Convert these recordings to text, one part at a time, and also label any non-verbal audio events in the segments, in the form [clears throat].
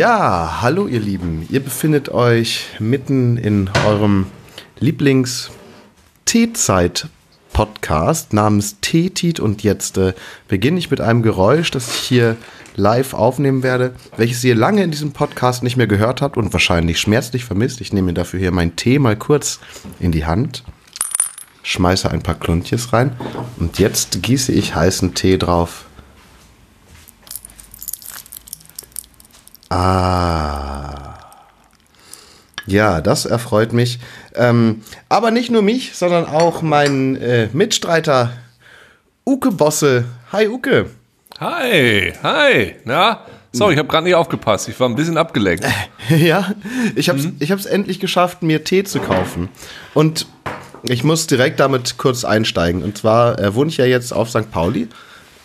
Ja, hallo ihr Lieben. Ihr befindet euch mitten in eurem Lieblings-Teezeit-Podcast namens Teetit und jetzt äh, beginne ich mit einem Geräusch, das ich hier live aufnehmen werde, welches ihr lange in diesem Podcast nicht mehr gehört habt und wahrscheinlich schmerzlich vermisst. Ich nehme mir dafür hier meinen Tee mal kurz in die Hand, schmeiße ein paar Kluntjes rein und jetzt gieße ich heißen Tee drauf. Ah. Ja, das erfreut mich. Ähm, aber nicht nur mich, sondern auch meinen äh, Mitstreiter Uke Bosse. Hi Uke. Hi, hi. Na, sorry, ich habe gerade nicht aufgepasst. Ich war ein bisschen abgelenkt. [laughs] ja, ich habe es mhm. ich hab's endlich geschafft, mir Tee zu kaufen. Und ich muss direkt damit kurz einsteigen. Und zwar äh, wohne ich ja jetzt auf St. Pauli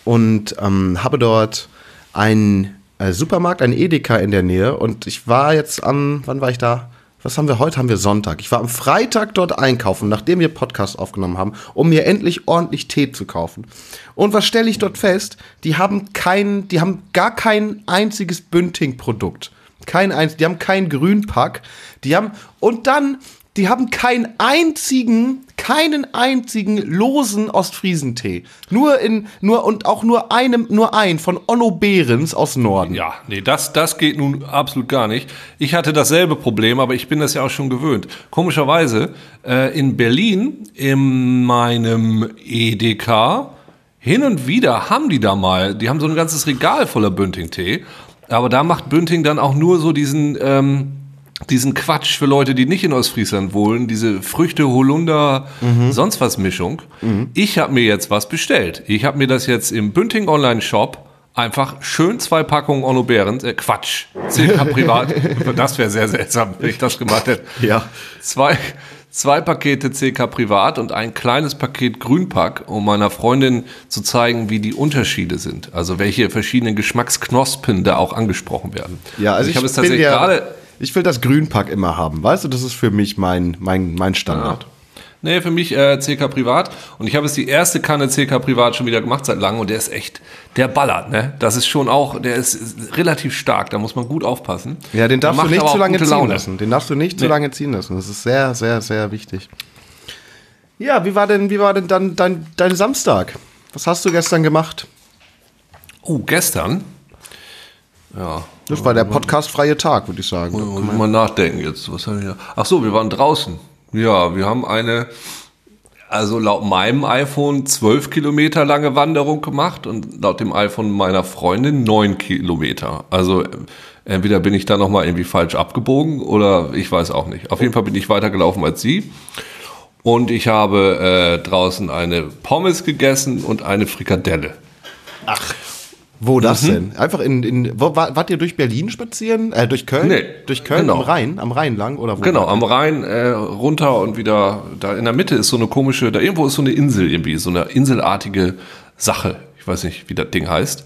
und ähm, habe dort einen Supermarkt, ein Edeka in der Nähe. Und ich war jetzt am, wann war ich da? Was haben wir heute? Haben wir Sonntag. Ich war am Freitag dort einkaufen, nachdem wir Podcast aufgenommen haben, um mir endlich ordentlich Tee zu kaufen. Und was stelle ich dort fest? Die haben kein, die haben gar kein einziges Bünding-Produkt. Kein eins, die haben keinen Grünpack. Die haben, und dann die haben keinen einzigen, keinen einzigen losen Ostfriesentee. Nur in, nur und auch nur einem, nur ein von Onno Behrens aus Norden. Ja, nee, das, das geht nun absolut gar nicht. Ich hatte dasselbe Problem, aber ich bin das ja auch schon gewöhnt. Komischerweise, äh, in Berlin, in meinem EDK, hin und wieder haben die da mal, die haben so ein ganzes Regal voller Bünding-Tee. Aber da macht Bünding dann auch nur so diesen, ähm, diesen Quatsch für Leute, die nicht in Ostfriesland wohnen, diese Früchte, Holunder, mhm. sonst was Mischung. Mhm. Ich habe mir jetzt was bestellt. Ich habe mir das jetzt im Bünding Online Shop einfach schön zwei Packungen Onno Behrens, äh, Quatsch, Circa [laughs] privat. das wäre sehr seltsam, wenn ich das gemacht hätte. Ja. Zwei, zwei Pakete CK Privat und ein kleines Paket Grünpack, um meiner Freundin zu zeigen, wie die Unterschiede sind. Also welche verschiedenen Geschmacksknospen da auch angesprochen werden. Ja, also, also ich, ich habe es tatsächlich gerade ich will das Grünpack immer haben, weißt du? Das ist für mich mein, mein, mein Standard. Ja. Nee, für mich äh, CK Privat. Und ich habe jetzt die erste Kanne CK Privat schon wieder gemacht seit langem und der ist echt, der ballert, ne? Das ist schon auch, der ist, ist relativ stark, da muss man gut aufpassen. Ja, den darfst du nicht zu lange ziehen Laune. lassen. Den darfst du nicht nee. zu lange ziehen lassen. Das ist sehr, sehr, sehr wichtig. Ja, wie war denn, wie war denn dann dein, dein Samstag? Was hast du gestern gemacht? Oh, gestern? Ja. Das war der podcastfreie Tag, würde ich sagen. Muss mal nachdenken jetzt. Was haben wir? Ach so, wir waren draußen. Ja, wir haben eine, also laut meinem iPhone zwölf Kilometer lange Wanderung gemacht und laut dem iPhone meiner Freundin neun Kilometer. Also entweder bin ich da nochmal irgendwie falsch abgebogen oder ich weiß auch nicht. Auf jeden Fall bin ich weiter gelaufen als sie. Und ich habe äh, draußen eine Pommes gegessen und eine Frikadelle. Ach. Wo das mhm. denn? Einfach in, in wo, wart ihr durch Berlin spazieren? Äh, durch Köln? Nee. Durch Köln genau. am Rhein, am Rhein lang oder wo? Genau, am Rhein äh, runter und wieder da in der Mitte ist so eine komische, da irgendwo ist so eine Insel irgendwie, so eine inselartige Sache. Ich weiß nicht, wie das Ding heißt.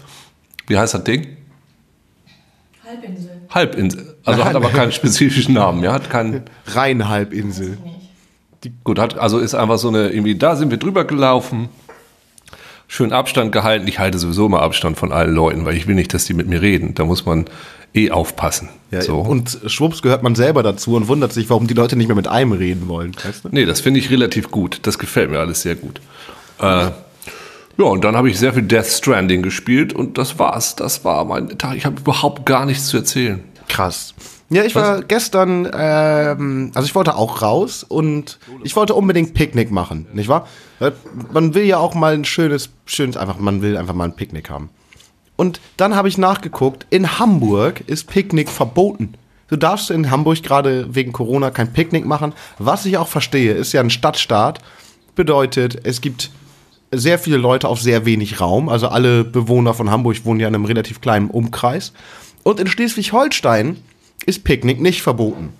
Wie heißt das Ding? Halbinsel. Halbinsel. Also hat aber keinen spezifischen Namen, ja, hat keinen Rheinhalbinsel. Gut, hat also ist einfach so eine irgendwie da sind wir drüber gelaufen schön Abstand gehalten. Ich halte sowieso immer Abstand von allen Leuten, weil ich will nicht, dass die mit mir reden. Da muss man eh aufpassen. Ja, so. Und schwupps gehört man selber dazu und wundert sich, warum die Leute nicht mehr mit einem reden wollen. Weißt du? Nee, das finde ich relativ gut. Das gefällt mir alles sehr gut. Äh, ja, und dann habe ich sehr viel Death Stranding gespielt und das war's. Das war mein Tag. Ich habe überhaupt gar nichts zu erzählen. Krass. Ja, ich war Was? gestern, ähm, also ich wollte auch raus und ich wollte unbedingt Picknick machen, nicht wahr? Man will ja auch mal ein schönes, schönes, einfach, man will einfach mal ein Picknick haben. Und dann habe ich nachgeguckt, in Hamburg ist Picknick verboten. Du darfst in Hamburg gerade wegen Corona kein Picknick machen. Was ich auch verstehe, ist ja ein Stadtstaat. Bedeutet, es gibt sehr viele Leute auf sehr wenig Raum. Also alle Bewohner von Hamburg wohnen ja in einem relativ kleinen Umkreis. Und in Schleswig-Holstein ist Picknick nicht verboten.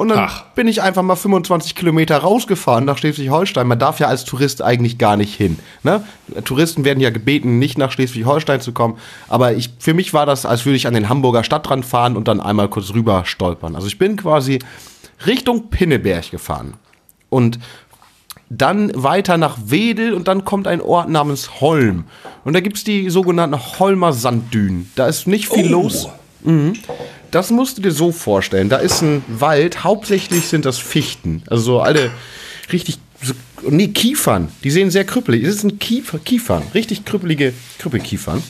Und dann Ach. bin ich einfach mal 25 Kilometer rausgefahren nach Schleswig-Holstein. Man darf ja als Tourist eigentlich gar nicht hin. Ne? Touristen werden ja gebeten, nicht nach Schleswig-Holstein zu kommen. Aber ich, für mich war das, als würde ich an den Hamburger Stadtrand fahren und dann einmal kurz rüber stolpern. Also ich bin quasi Richtung Pinneberg gefahren. Und dann weiter nach Wedel und dann kommt ein Ort namens Holm. Und da gibt es die sogenannten Holmer Sanddünen. Da ist nicht viel oh. los. Mhm. Das musst du dir so vorstellen. Da ist ein Wald, hauptsächlich sind das Fichten. Also so alle richtig, so, nee, Kiefern. Die sehen sehr krüppelig. Das sind Kiefer, Kiefern, richtig krüppelige Krüppelkiefern.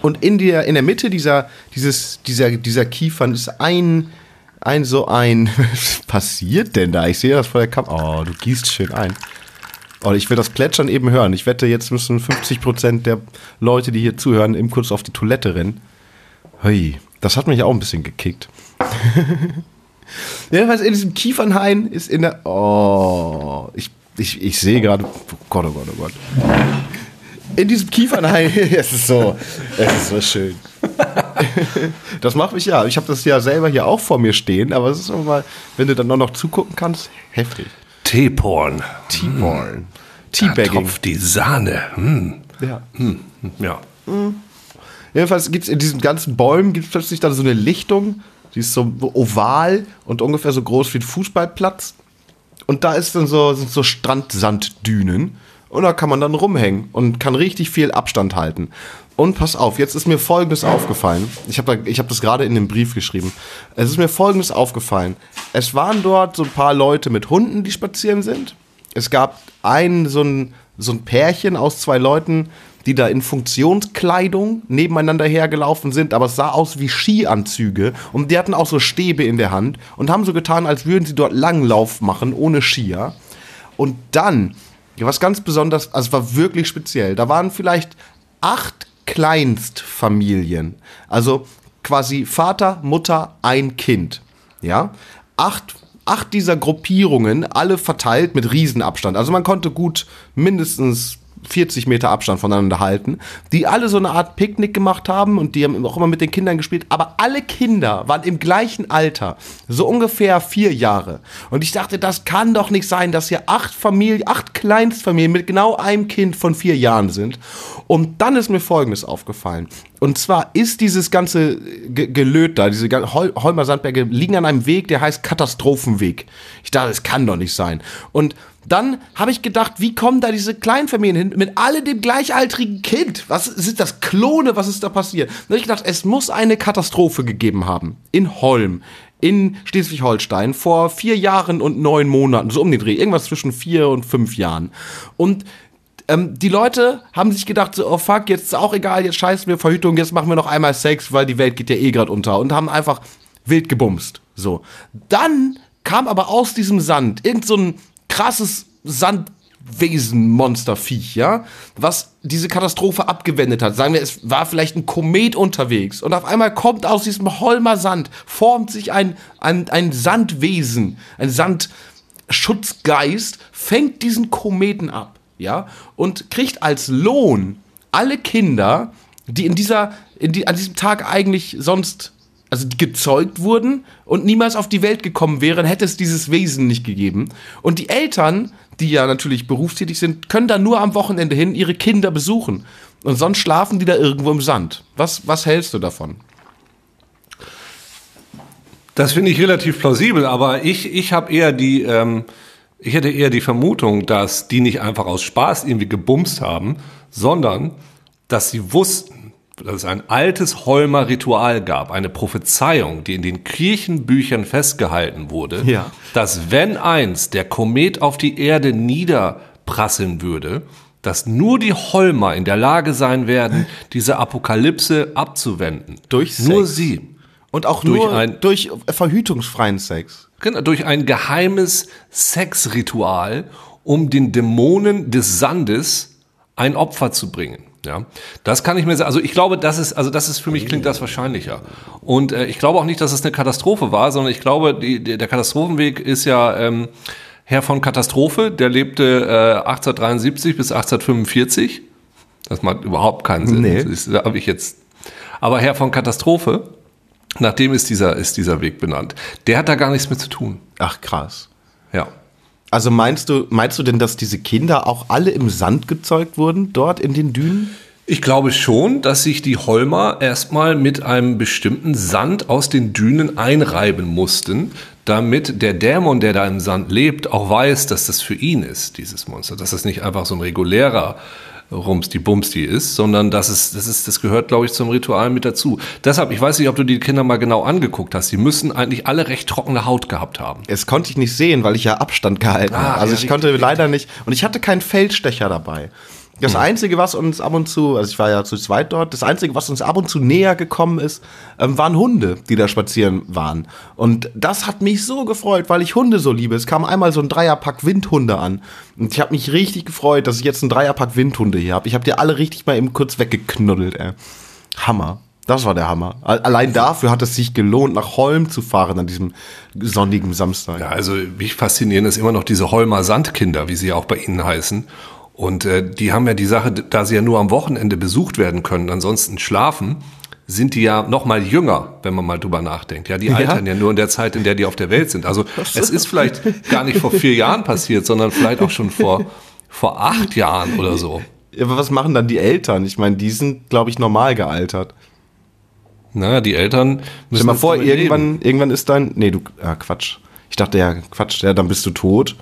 Und in der, in der Mitte dieser, dieses, dieser, dieser Kiefern ist ein, ein so ein, [laughs] was passiert denn da? Ich sehe das vor der Kamera. Oh, du gießt schön ein. Oh, ich will das Plätschern eben hören. Ich wette, jetzt müssen 50% der Leute, die hier zuhören, eben kurz auf die Toilette rennen. Hui, das hat mich auch ein bisschen gekickt. [laughs] Jedenfalls in diesem Kiefernhain ist in der. Oh, ich, ich, ich sehe gerade. Oh Gott, oh Gott, oh Gott. In diesem Kiefernhain. [laughs] [laughs] es ist so. Es ist so schön. das macht mich ja. Ich habe das ja selber hier auch vor mir stehen, aber es ist immer mal, wenn du dann noch zugucken kannst, heftig. Teeporn. Teeporn. Da tropft die Sahne. Hm. Ja. Hm. Ja. Jedenfalls gibt es in diesen ganzen Bäumen gibt's plötzlich dann so eine Lichtung, die ist so oval und ungefähr so groß wie ein Fußballplatz. Und da ist dann so, sind so Strandsanddünen. Und da kann man dann rumhängen und kann richtig viel Abstand halten. Und pass auf, jetzt ist mir Folgendes aufgefallen. Ich habe da, hab das gerade in dem Brief geschrieben. Es ist mir Folgendes aufgefallen. Es waren dort so ein paar Leute mit Hunden, die spazieren sind. Es gab ein so ein, so ein Pärchen aus zwei Leuten, die da in Funktionskleidung nebeneinander hergelaufen sind, aber es sah aus wie Skianzüge und die hatten auch so Stäbe in der Hand und haben so getan, als würden sie dort Langlauf machen, ohne Skier. Und dann, was ganz besonders, also es war wirklich speziell, da waren vielleicht acht Kleinstfamilien, also quasi Vater, Mutter, ein Kind, ja, acht acht dieser Gruppierungen, alle verteilt mit Riesenabstand. Also man konnte gut mindestens 40 Meter Abstand voneinander halten, die alle so eine Art Picknick gemacht haben und die haben auch immer mit den Kindern gespielt, aber alle Kinder waren im gleichen Alter, so ungefähr vier Jahre. Und ich dachte, das kann doch nicht sein, dass hier acht Familien, acht Kleinstfamilien mit genau einem Kind von vier Jahren sind. Und dann ist mir Folgendes aufgefallen. Und zwar ist dieses ganze Ge Gelöt da, diese Hol Holmer Sandberge liegen an einem Weg, der heißt Katastrophenweg. Ich dachte, das kann doch nicht sein. Und dann habe ich gedacht, wie kommen da diese Kleinfamilien hin mit alle dem gleichaltrigen Kind? Was sind das Klone? Was ist da passiert? Dann habe ich gedacht, es muss eine Katastrophe gegeben haben in Holm, in Schleswig-Holstein vor vier Jahren und neun Monaten, so um den Dreh, irgendwas zwischen vier und fünf Jahren. Und ähm, die Leute haben sich gedacht, so, oh fuck, jetzt ist auch egal, jetzt scheißen wir Verhütung, jetzt machen wir noch einmal Sex, weil die Welt geht ja eh gerade unter und haben einfach wild gebumst. So. Dann kam aber aus diesem Sand irgend so krasses Sandwesen, Monsterviech, ja, was diese Katastrophe abgewendet hat. Sagen wir, es war vielleicht ein Komet unterwegs und auf einmal kommt aus diesem Holmer Sand, formt sich ein, ein, ein Sandwesen, ein Sandschutzgeist, fängt diesen Kometen ab, ja, und kriegt als Lohn alle Kinder, die in dieser, in die, an diesem Tag eigentlich sonst also die gezeugt wurden und niemals auf die Welt gekommen wären, hätte es dieses Wesen nicht gegeben. Und die Eltern, die ja natürlich berufstätig sind, können da nur am Wochenende hin ihre Kinder besuchen. Und sonst schlafen die da irgendwo im Sand. Was, was hältst du davon? Das finde ich relativ plausibel, aber ich, ich habe eher die, ähm, ich hätte eher die Vermutung, dass die nicht einfach aus Spaß irgendwie gebumst haben, sondern dass sie wussten, dass es ein altes Holmer Ritual gab, eine Prophezeiung, die in den Kirchenbüchern festgehalten wurde, Ja. dass wenn einst der Komet auf die Erde niederprasseln würde, dass nur die Holmer in der Lage sein werden, diese Apokalypse abzuwenden. Durch Nur Sex. sie. Und auch Durch nur ein- durch verhütungsfreien Sex. Genau, durch ein geheimes Sexritual, um den Dämonen des Sandes ein Opfer zu bringen. Ja, das kann ich mir sagen. Also ich glaube, das ist, also das ist für mich klingt das wahrscheinlicher. Und äh, ich glaube auch nicht, dass es eine Katastrophe war, sondern ich glaube, die, der Katastrophenweg ist ja ähm, Herr von Katastrophe, der lebte äh, 1873 bis 1845. Das macht überhaupt keinen Sinn. Nee. Das habe ich jetzt. Aber Herr von Katastrophe, nach dem ist dieser, ist dieser Weg benannt. Der hat da gar nichts mit zu tun. Ach krass. Ja. Also meinst du, meinst du denn, dass diese Kinder auch alle im Sand gezeugt wurden, dort in den Dünen? Ich glaube schon, dass sich die Holmer erstmal mit einem bestimmten Sand aus den Dünen einreiben mussten, damit der Dämon, der da im Sand lebt, auch weiß, dass das für ihn ist, dieses Monster. Dass das nicht einfach so ein regulärer Rums die Bums die ist, sondern das ist, das ist, das gehört, glaube ich, zum Ritual mit dazu. Deshalb, ich weiß nicht, ob du die Kinder mal genau angeguckt hast. Die müssen eigentlich alle recht trockene Haut gehabt haben. Es konnte ich nicht sehen, weil ich ja Abstand gehalten Ah, habe. Also ja, ich konnte leider nicht. Und ich hatte keinen Feldstecher dabei. Das Einzige, was uns ab und zu, also ich war ja zu zweit dort, das Einzige, was uns ab und zu näher gekommen ist, ähm, waren Hunde, die da spazieren waren. Und das hat mich so gefreut, weil ich Hunde so liebe. Es kam einmal so ein Dreierpack Windhunde an. Und ich habe mich richtig gefreut, dass ich jetzt einen Dreierpack Windhunde hier habe. Ich habe die alle richtig mal eben kurz weggeknuddelt, ey. Hammer. Das war der Hammer. Al- Allein dafür hat es sich gelohnt, nach Holm zu fahren an diesem sonnigen Samstag. Ja, also mich faszinieren ist immer noch diese Holmer Sandkinder, wie sie ja auch bei Ihnen heißen. Und äh, die haben ja die Sache, da sie ja nur am Wochenende besucht werden können, ansonsten schlafen, sind die ja noch mal jünger, wenn man mal drüber nachdenkt. Ja, die altern ja nur in der Zeit, in der die auf der Welt sind. Also es ist vielleicht gar nicht vor vier Jahren passiert, sondern vielleicht auch schon vor, vor acht Jahren oder so. Ja, aber was machen dann die Eltern? Ich meine, die sind, glaube ich, normal gealtert. Naja, die Eltern müssen Stell dir mal vor, leben. irgendwann, irgendwann ist dein. Nee, du. Ah, Quatsch. Ich dachte ja, Quatsch, ja, dann bist du tot.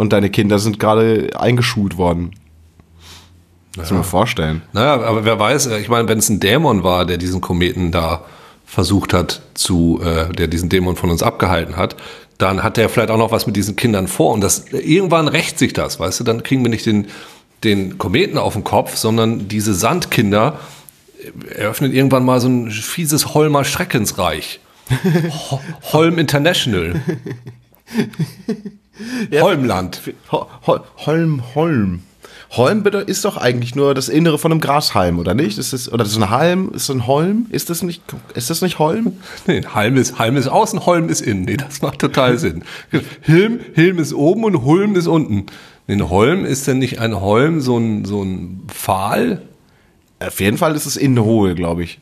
Und deine Kinder sind gerade eingeschult worden. Kannst du dir mal vorstellen. Naja, aber wer weiß, äh, ich meine, wenn es ein Dämon war, der diesen Kometen da versucht hat zu, äh, der diesen Dämon von uns abgehalten hat, dann hat der vielleicht auch noch was mit diesen Kindern vor und das irgendwann rächt sich das, weißt du, dann kriegen wir nicht den, den Kometen auf den Kopf, sondern diese Sandkinder äh, eröffnen irgendwann mal so ein fieses Holmer Schreckensreich. [laughs] Ho Holm International. [laughs] Holmland. Ho Ho Holm, Holm. Holm ist doch eigentlich nur das Innere von einem Grashalm, oder nicht? Ist das, oder das ist ein Halm? Ist das ein Holm? Ist das nicht, ist das nicht Holm? [laughs] Nee, Halm ist, Halm ist außen, Holm ist innen. Nee, das macht total Sinn. Hilm, Hilm ist oben und Hulm ist unten. Nee, ein Holm ist denn nicht ein Holm so ein, so ein Pfahl? Auf jeden Fall ist es innen hohl, glaube ich.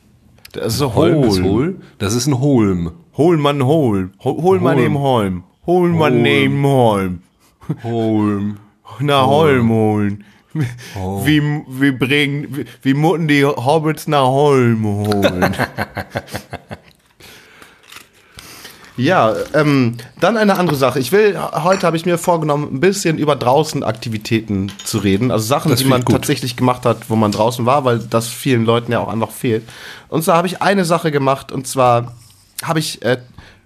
Das ist so Holm ist hohl. Das ist ein Holm. Hol man hol. Hol, hol man Holm. neben Holm. Hol man Holm. neben Holm. Holm. Na Holm holen. Wie, wie bringen, wie, wie mutten die Hobbits nach Holm holen. [laughs] ja, ähm, dann eine andere Sache. Ich will, heute habe ich mir vorgenommen, ein bisschen über draußen Aktivitäten zu reden. Also Sachen, Das die man gut. tatsächlich gemacht hat, wo man draußen war, weil das vielen Leuten ja auch einfach fehlt. Und zwar habe ich eine Sache gemacht und zwar habe ich äh,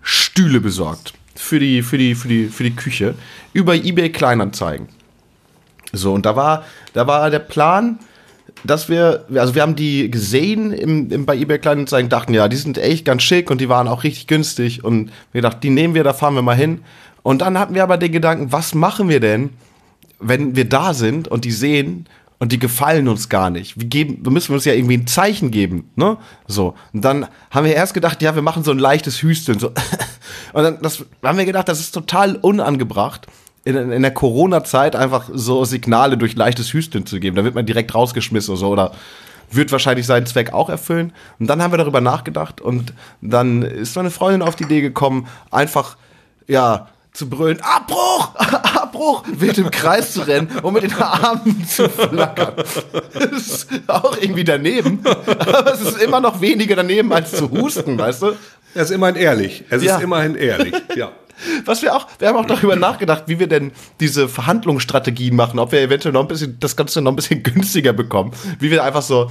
Stühle besorgt für die, für die, für die, für die Küche über eBay Kleinanzeigen. So, und da war, da war der Plan, dass wir, also wir haben die gesehen im, im, bei eBay Kleinanzeigen, dachten, ja, die sind echt ganz schick und die waren auch richtig günstig und wir dachten, die nehmen wir, da fahren wir mal hin. Und dann hatten wir aber den Gedanken, was machen wir denn, wenn wir da sind und die sehen und die gefallen uns gar nicht. Wir geben, wir müssen uns ja irgendwie ein Zeichen geben, ne? So. Und dann haben wir erst gedacht, ja, wir machen so ein leichtes Hüsteln, so. [laughs] Und dann das, haben wir gedacht, das ist total unangebracht, in, in der Corona-Zeit einfach so Signale durch leichtes Hüsteln zu geben. Da wird man direkt rausgeschmissen oder so, oder wird wahrscheinlich seinen Zweck auch erfüllen. Und dann haben wir darüber nachgedacht und dann ist meine Freundin auf die Idee gekommen, einfach, ja, zu brüllen, Abbruch, [laughs] Abbruch, wild im Kreis zu rennen und mit den Armen zu flackern. Das ist auch irgendwie daneben, aber es ist immer noch weniger daneben als zu husten, weißt du? Er ist immerhin ehrlich. Es Ja. ist immerhin ehrlich. Ja. [laughs] Was wir auch, wir haben auch darüber nachgedacht, wie wir denn diese Verhandlungsstrategien machen, ob wir eventuell noch ein bisschen, das Ganze noch ein bisschen günstiger bekommen. Wie wir einfach so,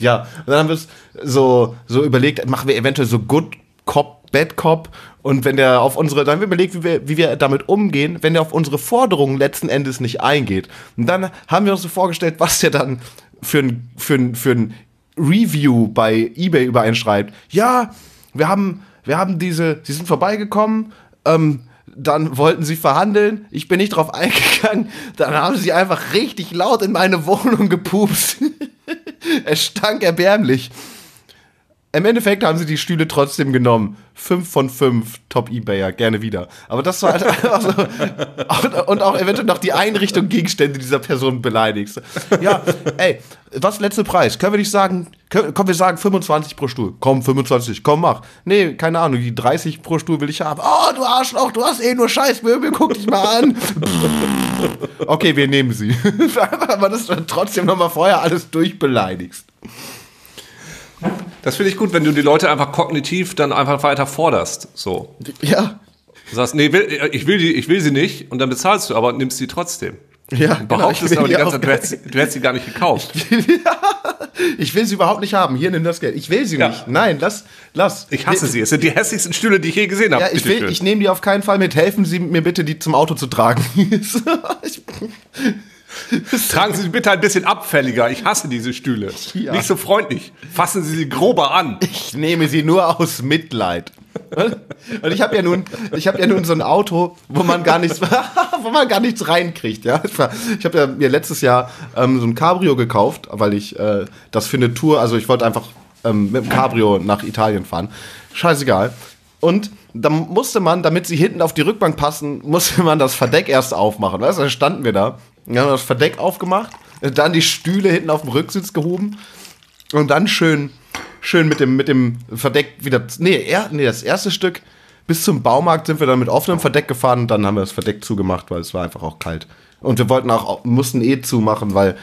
ja, und dann haben wir es so, so überlegt, machen wir eventuell so Good Cop, Bad Cop und wenn der auf unsere, dann haben wir überlegt, wie wir, wie wir damit umgehen, wenn der auf unsere Forderungen letzten Endes nicht eingeht. Und dann haben wir uns so vorgestellt, was der dann für ein, für ein, für ein Review bei eBay übereinschreibt. Ja, wir haben, wir haben diese, sie sind vorbeigekommen, ähm, dann wollten sie verhandeln, ich bin nicht drauf eingegangen, dann haben sie einfach richtig laut in meine Wohnung gepupst. [laughs] es stank erbärmlich. Im Endeffekt haben sie die Stühle trotzdem genommen. Fünf von fünf Top-Ebayer, gerne wieder. Aber das war halt einfach [laughs] so. Und- Und auch eventuell noch die Einrichtung Gegenstände dieser Person beleidigst. Ja, ey, was letzte Preis? Können wir nicht sagen, können, komm, wir sagen 25 pro Stuhl. Komm, 25, komm, mach. Nee, keine Ahnung, die 30 pro Stuhl will ich haben. Oh, du Arschloch, du hast eh nur Scheißmöbel, guck dich mal an. [laughs] okay, wir nehmen sie. [laughs] Aber das du trotzdem nochmal vorher alles durchbeleidigst. Das finde ich gut, wenn du die Leute einfach kognitiv dann einfach weiter forderst. So. Ja, Du sagst, nee, will, ich, will die, ich will sie nicht und dann bezahlst du, aber nimmst sie trotzdem. Ja, Du behauptest genau, aber die ganze Zeit, du hättest, sie- du hättest sie gar nicht gekauft. [laughs] Ich will sie überhaupt nicht haben. Hier, nimm das Geld. Ich will sie Ja. nicht. Nein, lass, lass. Ich hasse sie. Es sind die hässlichsten Stühle, die ich je gesehen habe. Ja, ich, will, ich nehme die auf keinen Fall mit. Helfen Sie mir bitte, die zum Auto zu tragen. [laughs] ich, [laughs] Tragen Sie sie bitte ein bisschen abfälliger. Ich hasse diese Stühle. Ja. Nicht so freundlich. Fassen Sie sie grober an. ich nehme sie nur aus Mitleid. Und ich habe ja nun, ich habe ja nun so ein Auto, wo man gar nichts, [laughs] wo man gar nichts reinkriegt. Ja, ich, habe ja mir letztes Jahr ähm, so ein Cabrio gekauft, weil ich äh, das für eine Tour, also ich wollte einfach ähm, mit dem Cabrio nach Italien fahren. Scheißegal. Und dann musste man, damit sie hinten auf die Rückbank passen, musste man das Verdeck erst aufmachen. Weißt du, da standen wir da, dann haben wir das Verdeck aufgemacht, dann die Stühle hinten auf dem Rücksitz gehoben und dann schön, schön mit dem, mit dem Verdeck wieder. Nee, er, nee, das erste Stück bis zum Baumarkt sind wir dann mit offenem Verdeck gefahren und dann haben wir das Verdeck zugemacht, weil es war einfach auch kalt. Und wir wollten auch, mussten eh zumachen, weil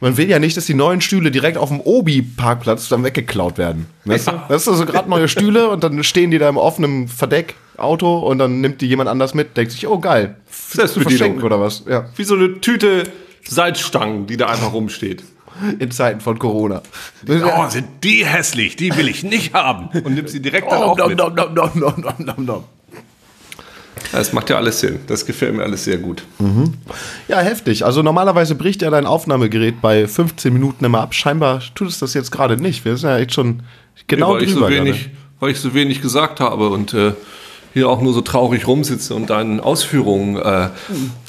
man will ja nicht, dass die neuen Stühle direkt auf dem Obi-Parkplatz dann weggeklaut werden. Weißt du? Weißt du, so gerade neue Stühle und dann stehen die da im offenen Verdeck, Auto und dann nimmt die jemand anders mit, denkt sich, oh geil, Selbstbedienung. oder was. Ja, Wie so eine Tüte Salzstangen, die da einfach rumsteht. in Zeiten von Corona. Oh, sind die hässlich. Die will ich nicht haben. Und nimm sie direkt dann Oh, auch nom, mit. nom, nom, nom, nom, nom, nom. Das macht ja alles Sinn. Das gefällt mir alles sehr gut. Ja, heftig. Also normalerweise bricht ja dein Aufnahmegerät bei 15 Minuten immer ab. Scheinbar tut es das jetzt gerade nicht. Wir sind ja echt schon genau weil, ich so drüber. wenig, weil ich so wenig gesagt habe und äh, hier auch nur so traurig rumsitze und deinen Ausführungen äh,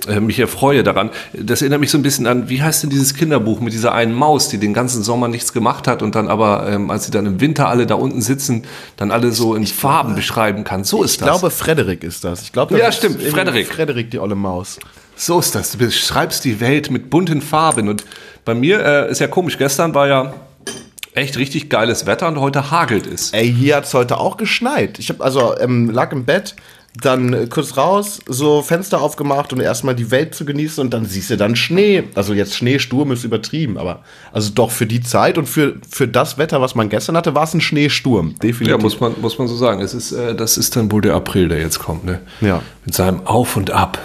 äh, mich erfreue daran. Das erinnert mich so ein bisschen an, wie heißt denn dieses Kinderbuch mit dieser einen Maus, die den ganzen Sommer nichts gemacht hat und dann aber, ähm, als sie dann im Winter alle da unten sitzen, dann alle so in Farben beschreiben kann. So ist Ich das. glaube, Frederik ist das. Ich glaube, das Ja, stimmt, Frederik. Frederik, die olle Maus. So ist das. Du beschreibst die Welt mit bunten Farben. Und bei mir äh, ist ja komisch, gestern war ja echt richtig geiles Wetter und heute hagelt es. Ey, hier hat's heute auch geschneit. Ich habe also ähm, lag im Bett, dann äh, kurz raus, so Fenster aufgemacht und erstmal die Welt zu genießen und dann siehst du dann Schnee. Also jetzt Schneesturm ist übertrieben, aber also doch für die Zeit und für, für das Wetter, was man gestern hatte, war es ein Schneesturm. Definitiv. Ja, muss man, muss man so sagen. Es ist, äh, das ist dann wohl der April, der jetzt kommt, ne? Ja. Mit seinem Auf und Ab.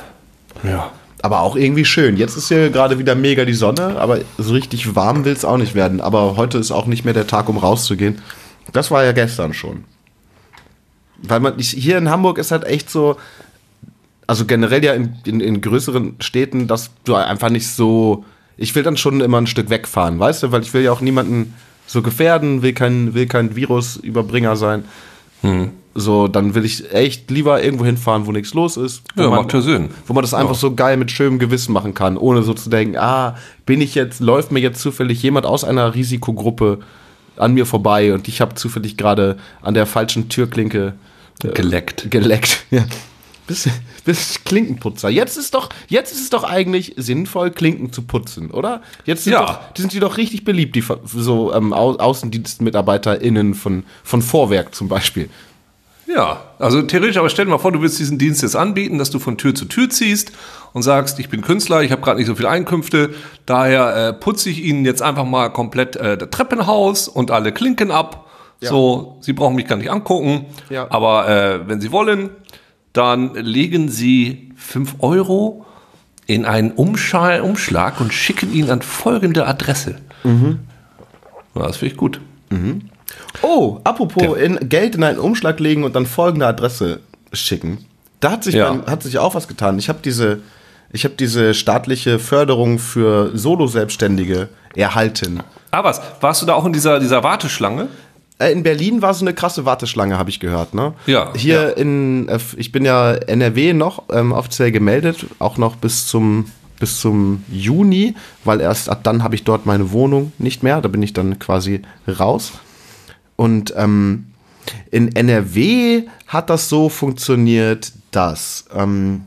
Ja. Aber auch irgendwie schön. Jetzt ist hier gerade wieder mega die Sonne, aber so richtig warm will es auch nicht werden. Aber heute ist auch nicht mehr der Tag, um rauszugehen. Das war ja gestern schon. Weil man hier in Hamburg ist halt echt so, also generell ja in, in, in größeren Städten, dass du einfach nicht so. Ich will dann schon immer ein Stück wegfahren, weißt du, weil ich will ja auch niemanden so gefährden, will kein, will kein Virusüberbringer sein. So, dann will ich echt lieber irgendwo hinfahren, wo nichts los ist. Wo Ja, man, macht ja Sinn. Wo man das einfach so geil mit schönem Gewissen machen kann, ohne so zu denken, ah, bin ich jetzt, läuft mir jetzt zufällig jemand aus einer Risikogruppe an mir vorbei und ich habe zufällig gerade an der falschen Türklinke äh, Geleckt. Geleckt. [laughs] Ja. Bist, bist Klinkenputzer. Jetzt ist doch, jetzt ist es doch eigentlich sinnvoll, Klinken zu putzen, oder? Jetzt sind, Ja. doch, die sind die doch richtig beliebt, die so ähm, Au AußendienstmitarbeiterInnen von, von Vorwerk zum Beispiel. Ja, also theoretisch, aber stell dir mal vor, du willst diesen Dienst jetzt anbieten, dass du von Tür zu Tür ziehst und sagst, ich bin Künstler, ich habe gerade nicht so viele Einkünfte, daher äh, putze ich Ihnen jetzt einfach mal komplett äh, das Treppenhaus und alle Klinken ab. So, Sie brauchen mich gar nicht angucken, Ja. aber äh, wenn Sie wollen, dann legen Sie 5 Euro in einen Umschal Umschlag und schicken ihn an folgende Adresse. Ja, das finde ich gut. Oh, apropos in Geld in einen Umschlag legen und dann folgende Adresse schicken. Da hat sich, Ja. mein, hat sich auch was getan. Ich habe diese, ich habe diese staatliche Förderung für Solo-Selbstständige erhalten. Ah, was? Warst du da auch in dieser, dieser Warteschlange? Äh, In Berlin war so eine krasse Warteschlange, habe ich gehört. Ne? Ja, Hier ja. in, äh, ich bin ja NRW noch ähm, offiziell gemeldet, auch noch bis zum bis zum Juni, weil erst ab dann habe ich dort meine Wohnung nicht mehr. Da bin ich dann quasi raus. Und ähm, in NRW hat das so funktioniert, dass ähm,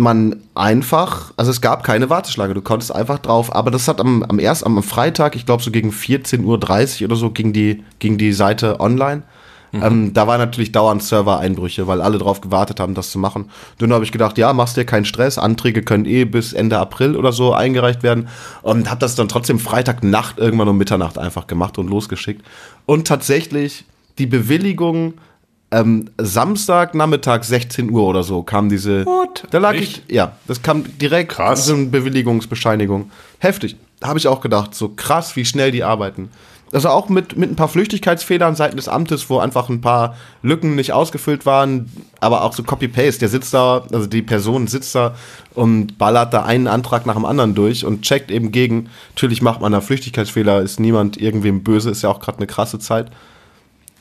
man einfach, also es gab keine Warteschlange, du konntest einfach drauf, aber das hat am, am erst am Freitag, ich glaube so gegen 14.30 Uhr oder so, ging die, ging die Seite online. Ähm, da war natürlich dauernd Server-Einbrüche, weil alle drauf gewartet haben, das zu machen. Dann habe ich gedacht, ja, machst dir keinen Stress, Anträge können eh bis Ende April oder so eingereicht werden und habe das dann trotzdem Freitagnacht irgendwann um Mitternacht einfach gemacht und losgeschickt. Und tatsächlich die Bewilligung ähm, Samstag Nachmittag 16 Uhr oder so kam diese. What? Da lag Echt? ich, ja, das kam direkt Krass. so eine Bewilligungsbescheinigung. Heftig. Habe ich auch gedacht, so krass, wie schnell die arbeiten. Also auch mit, mit ein paar Flüchtigkeitsfehlern seitens des Amtes, wo einfach ein paar Lücken nicht ausgefüllt waren, aber auch so Copy-Paste. Der sitzt da, also die Person sitzt da und ballert da einen Antrag nach dem anderen durch und checkt eben gegen. Natürlich macht man da Flüchtigkeitsfehler, ist niemand irgendwem böse, ist ja auch gerade eine krasse Zeit.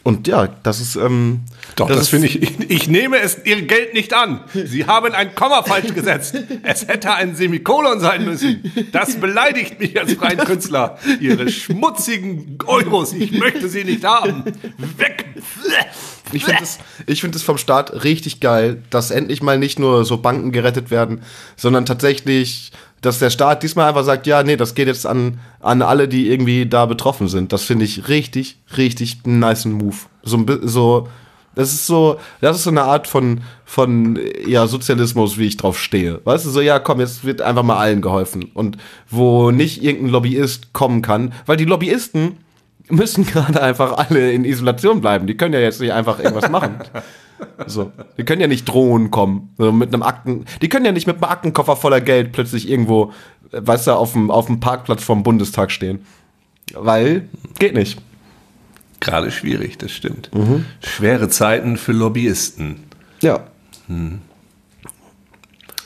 Und ja, das ist. Ähm, Doch, das, ist- finde ich, ich. Ich nehme es Ihr Geld nicht an. Sie haben ein Komma falsch gesetzt. Es hätte ein Semikolon sein müssen. Das beleidigt mich als freien Künstler. Ihre schmutzigen Euros, ich möchte sie nicht haben. Weg! Ich finde es ich find es vom Staat richtig geil, dass endlich mal nicht nur so Banken gerettet werden, sondern tatsächlich, dass der Staat diesmal einfach sagt, ja, nee, das geht jetzt an, an alle, die irgendwie da betroffen sind. Das finde ich richtig, richtig einen nice Move. So, so, das ist so, das ist so eine Art von, von, ja, Sozialismus, wie ich drauf stehe. Weißt du, so, ja, komm, jetzt wird einfach mal allen geholfen. Und wo nicht irgendein Lobbyist kommen kann, weil die Lobbyisten, müssen [laughs] gerade einfach alle in Isolation bleiben. Die können ja jetzt nicht einfach irgendwas machen. [laughs] So. Die können ja nicht drohen kommen. So mit einem Akten. Die können ja nicht mit einem Aktenkoffer voller Geld plötzlich irgendwo, äh, weißt du, auf dem, auf dem Parkplatz vom Bundestag stehen. Weil, geht nicht. Gerade schwierig, das stimmt. Schwere Zeiten für Lobbyisten. Ja.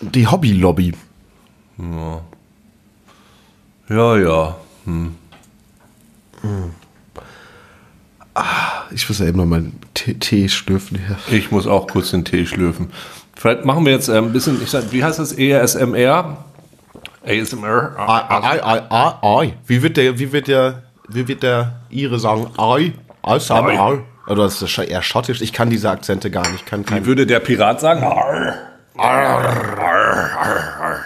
Die Hobby-Lobby. Ja, ja. Ich muss ja eben noch mal Tee, schlürfen hier. Ich muss auch kurz den Tee schlürfen. Vielleicht machen wir jetzt äh, ein bisschen, ich sag, wie heißt das? ESMR? ASMR? Ai, ai, ai, ai. Wie wird der, wie wird der, wie wird der Ire sagen? Ai. ai. Oder ist das eher schottisch? Ich kann diese Akzente gar nicht. Ich kann Wie würde der Pirat sagen?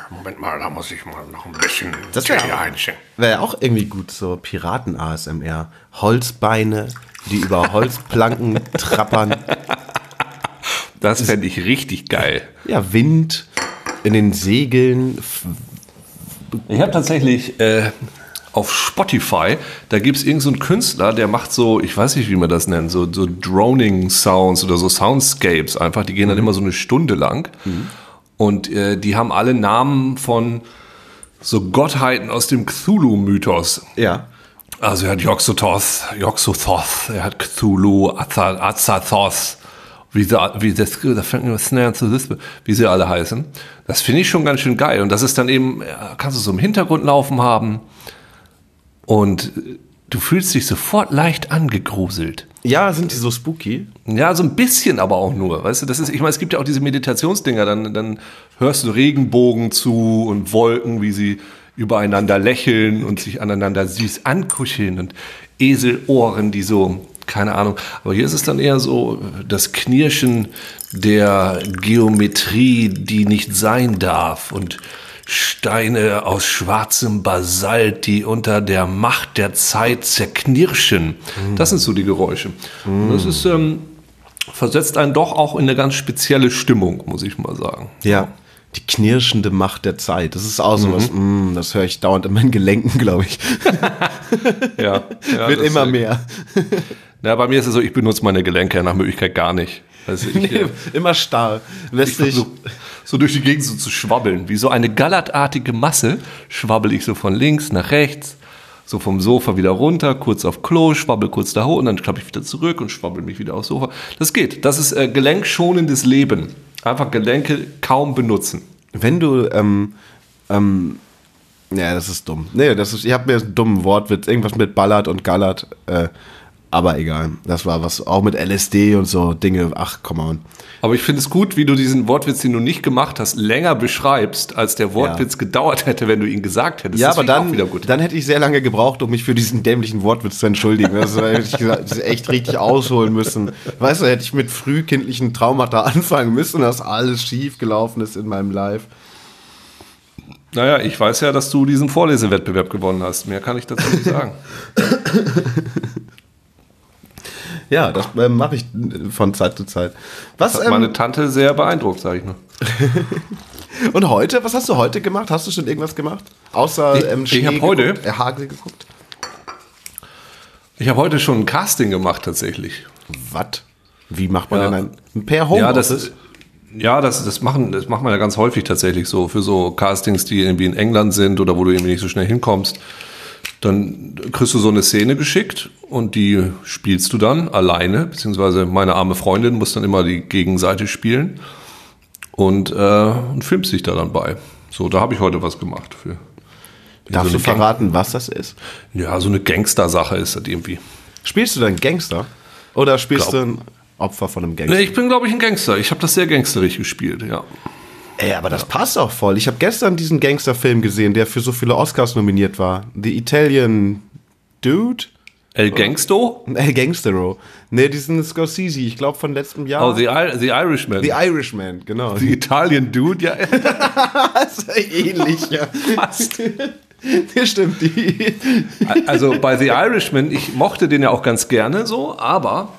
Moment mal, da muss ich mal noch ein bisschen Das wär- Tee einschenken. Wäre ja auch irgendwie gut, so Piraten-ASMR. Holzbeine, die über Holzplanken trappern. Das fände ich richtig geil. Ja, Wind in den Segeln. Ich habe tatsächlich äh, auf Spotify, da gibt es irgendeinen so Künstler, der macht so, ich weiß nicht, wie man das nennt, so, so Droning-Sounds oder so Soundscapes einfach. Die gehen dann immer so eine Stunde lang. Und äh, die haben alle Namen von so Gottheiten aus dem Cthulhu-Mythos. Ja. Also er hat Yoxototh, Yoxothoth, er hat Cthulhu, Aza- Azathoth, wie sie, wie das, da fängt mir Snare zu wie sie alle heißen. Das finde ich schon ganz schön geil. Und das ist dann eben, kannst du so im Hintergrund laufen haben und äh, du fühlst dich sofort leicht angegruselt. Ja, sind die so spooky? Ja, so ein bisschen aber auch nur. Weißt du, das ist, ich meine, es gibt ja auch diese Meditationsdinger, dann, dann hörst du Regenbogen zu und Wolken, wie sie übereinander lächeln und sich aneinander süß ankuscheln und Eselohren, die so, keine Ahnung. Aber hier ist es dann eher so das Knirschen der Geometrie, die nicht sein darf und Steine aus schwarzem Basalt, die unter der Macht der Zeit zerknirschen. Das sind so die Geräusche. Und das ist, ähm, versetzt einen doch auch in eine ganz spezielle Stimmung, muss ich mal sagen. Ja. Die knirschende Macht der Zeit. Das ist auch sowas, mm, das höre ich dauernd in meinen Gelenken, glaube ich. [laughs] Ja, ja Wird immer mehr. Na, bei mir ist es so, ich benutze meine Gelenke nach Möglichkeit gar nicht. Also ich, äh, immer starr. Lässt sich. so, so durch die Gegend so zu schwabbeln. Wie so eine gallertartige Masse schwabbel ich so von links nach rechts, so vom Sofa wieder runter, kurz auf Klo, schwabbel kurz da hoch und dann klappe ich wieder zurück und schwabbel mich wieder aufs Sofa. Das geht. Das ist äh, gelenkschonendes Leben. Einfach Gelenke kaum benutzen. Wenn du, ähm, ähm, ja, das ist dumm. Nee, das ist, ich habe mir einen dummen Wortwitz, irgendwas mit Ballert und Gallert, äh, aber egal. Das war was, auch mit LSD und so Dinge, ach, come on. Aber ich finde es gut, wie du diesen Wortwitz, den du nicht gemacht hast, länger beschreibst, als der Wortwitz gedauert hätte, wenn du ihn gesagt hättest. Ja, Das aber ich dann, auch wieder gut. dann hätte ich sehr lange gebraucht, um mich für diesen dämlichen Wortwitz zu entschuldigen. Das war ehrlich gesagt, echt richtig ausholen müssen. Weißt du, hätte ich mit frühkindlichen Traumata anfangen müssen, dass alles schief gelaufen ist in meinem Live. Naja, ich weiß ja, dass du diesen Vorlesewettbewerb gewonnen hast. Mehr kann ich dazu nicht sagen. [laughs] Ja, das äh, mache ich von Zeit zu Zeit. Was, Hat ähm, meine Tante sehr beeindruckt, sage ich nur. [laughs] und heute, was hast du heute gemacht? Hast du schon irgendwas gemacht? Außer Ich- ähm, ich hab Schnee heute- äh, Hagel geguckt? Ich habe heute schon ein Casting gemacht tatsächlich. Was? Wie macht man Ja. denn ein, per Ja, Homeoffice? das, ja das, das, machen, das macht man ja ganz häufig tatsächlich so. Für so Castings, die irgendwie in England sind oder wo du irgendwie nicht so schnell hinkommst. Dann kriegst du so eine Szene geschickt und die spielst du dann alleine, beziehungsweise meine arme Freundin muss dann immer die Gegenseite spielen und, äh, und filmst dich da dann bei. So, da habe ich heute was gemacht für. Darfst so du verraten, was das ist? Ja, so eine Gangster-Sache ist das irgendwie. Spielst du dann Gangster? Oder spielst Glaub- du ein Opfer von einem Gangster? Nee, ich bin, glaube ich, ein Gangster. Ich habe das sehr gangsterig gespielt, ja. Ey, aber das passt auch voll. Ich habe gestern diesen Gangsterfilm gesehen, der für so viele Oscars nominiert war. The Italian Dude? El Gangsto? [laughs] El Gangstero. Nee, diesen Scorsese, ich glaube von letztem Jahr. Oh, The, I The Irishman. The Irishman, genau. The Italian Dude, ja. [laughs] Das ist ähnlich, ja. Fast. Ja, stimmt. Die. Also bei The Irishman, ich mochte den ja auch ganz gerne so, aber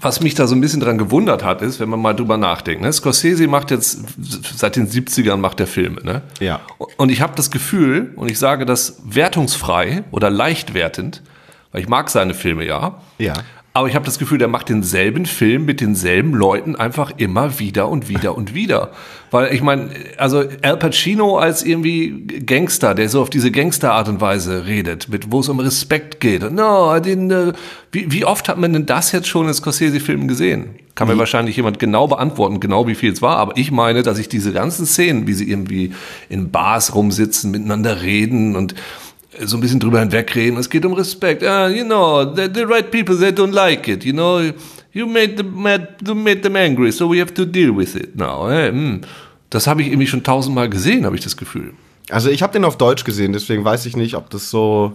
was mich da so ein bisschen dran gewundert hat, ist, wenn man mal drüber nachdenkt, ne? Scorsese macht jetzt seit den 70ern macht er Filme, ne? Ja. Und ich habe das Gefühl, und ich sage das wertungsfrei oder leicht wertend, weil ich mag seine Filme ja. Ja. Aber ich habe das Gefühl, der macht denselben Film mit denselben Leuten einfach immer wieder und wieder und wieder. Weil ich meine, also Al Pacino als irgendwie Gangster, der so auf diese Gangsterart und Weise redet, mit wo es um Respekt geht. No, didn't, uh, wie, wie oft hat man denn das jetzt schon in Scorsese-Filmen gesehen? Kann mir wahrscheinlich jemand genau beantworten, genau wie viel es war. Aber ich meine, dass ich diese ganzen Szenen, wie sie irgendwie in Bars rumsitzen, miteinander reden und so ein bisschen drüber hinwegreden. Es geht um Respekt. Ah, you know, the, the right people, they don't like it. You know, you made them mad, you made them angry, so we have to deal with it now. Eh, hm. Das habe ich irgendwie schon tausendmal gesehen, habe ich das Gefühl. Also ich habe den auf Deutsch gesehen, deswegen weiß ich nicht, ob das so.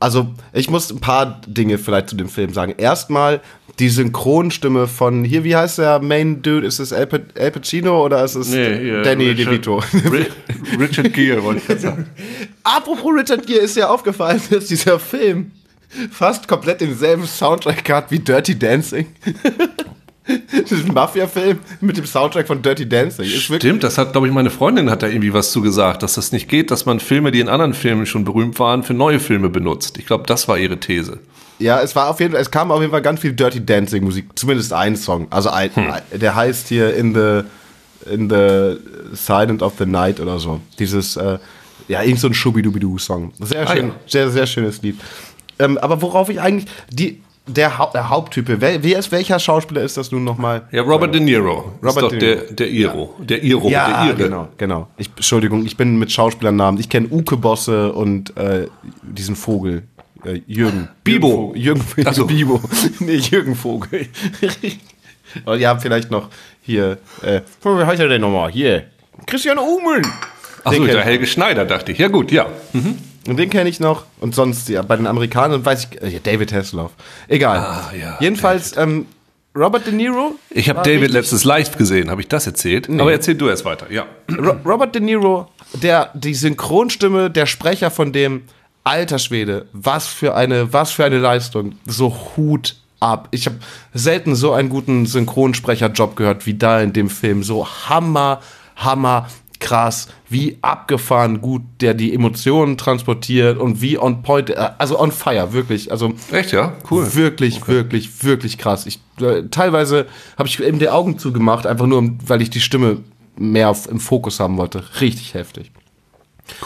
Also ich muss ein paar Dinge vielleicht zu dem Film sagen. Erstmal die Synchronstimme von hier, wie heißt der Main Dude? Ist es Al, Al Pacino oder ist es Danny Richard, DeVito? Ri- Richard Gere, wollte ich gerade sagen. [laughs] Apropos Richard Gere ist ja aufgefallen, [laughs] dass dieser Film fast komplett denselben Soundtrack hat wie Dirty Dancing. [laughs] Diesen Mafia-Film mit dem Soundtrack von Dirty Dancing. Ist Stimmt, das hat, glaube ich, meine Freundin hat da irgendwie was zu gesagt, dass das nicht geht, dass man Filme, die in anderen Filmen schon berühmt waren, für neue Filme benutzt. Ich glaube, das war ihre These. Ja, es war auf jeden Fall, es kam auf jeden Fall ganz viel Dirty Dancing Musik, zumindest ein Song. Also ein, der heißt hier in the in the Silent of the Night oder so. Dieses äh, ja, irgend so ein Schubidubidu Song. Sehr Ah, schön, ja. sehr sehr schönes Lied. Ähm, aber worauf ich eigentlich die der, Hau der Haupttyp, wer, wer ist, welcher Schauspieler ist das nun nochmal? Ja, Robert De Niro. Robert De der, Niro. der Iro. Der Iro, Ja, der genau, genau. Ich, Entschuldigung, ich bin mit Schauspielernamen. Ich kenne Uke Bosse und äh, diesen Vogel. Äh, Jürgen. Bibo. Jürgen Vogel. Ach so. Jürgen Bibo. [laughs] nee, Jürgen Vogel. und ihr habt vielleicht noch hier, äh, wie heißt er denn nochmal? Hier. Christian Umeln. Achso, der. Helge Schneider, dachte ich. Ja, gut, ja. Und den kenne ich noch. Und sonst, ja, bei den Amerikanern weiß ich, äh, David Hasselhoff. Egal. Ah, ja, Jedenfalls, ähm, Robert De Niro. Ich habe David richtig- letztens live gesehen. Habe ich das erzählt? Aber erzähl du erst weiter. Ja. Ro Robert De Niro, der, die Synchronstimme, der Sprecher von dem, alter Schwede, was für eine, was für eine Leistung. So Hut ab. Ich habe selten so einen guten Synchronsprecherjob gehört wie da in dem Film. So hammer, hammer, krass, wie abgefahren gut der die Emotionen transportiert und wie on point, äh, also on fire, wirklich. Also Echt, ja? Cool. Wirklich, wirklich, wirklich krass. Ich, äh, teilweise habe ich eben die Augen zugemacht, einfach nur, weil ich die Stimme mehr auf, im Fokus haben wollte. Richtig heftig.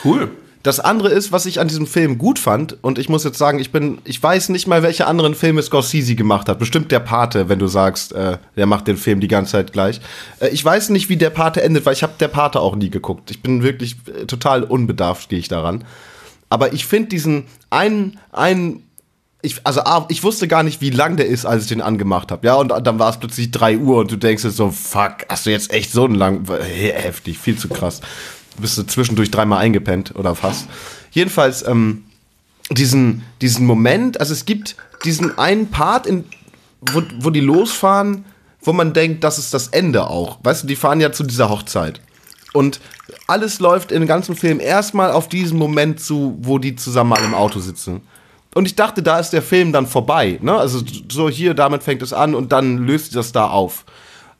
Cool. Das andere ist, was ich an diesem Film gut fand, und ich muss jetzt sagen, ich bin, ich weiß nicht mal, welche anderen Filme Scorsese gemacht hat. Bestimmt der Pate, wenn du sagst, äh, der macht den Film die ganze Zeit gleich. Äh, ich weiß nicht, wie der Pate endet, weil ich habe der Pate auch nie geguckt. Ich bin wirklich äh, total unbedarft, gehe ich daran. Aber ich finde diesen einen, einen ich, also A, ich wusste gar nicht, wie lang der ist, als ich den angemacht habe. Ja, und dann war es plötzlich 3 Uhr und du denkst dir so, fuck, hast du jetzt echt so einen lang, Hey, heftig, viel zu krass. Bist du zwischendurch dreimal eingepennt oder fast. Jedenfalls, ähm, diesen, diesen Moment, also es gibt diesen einen Part, in, wo, wo die losfahren, wo man denkt, das ist das Ende auch. Weißt du, die fahren ja zu dieser Hochzeit. Und alles läuft in dem ganzen Film erstmal auf diesen Moment zu, wo die zusammen mal im Auto sitzen. Und ich dachte, da ist der Film dann vorbei. Ne? Also so hier, damit fängt es an und dann löst sich das da auf.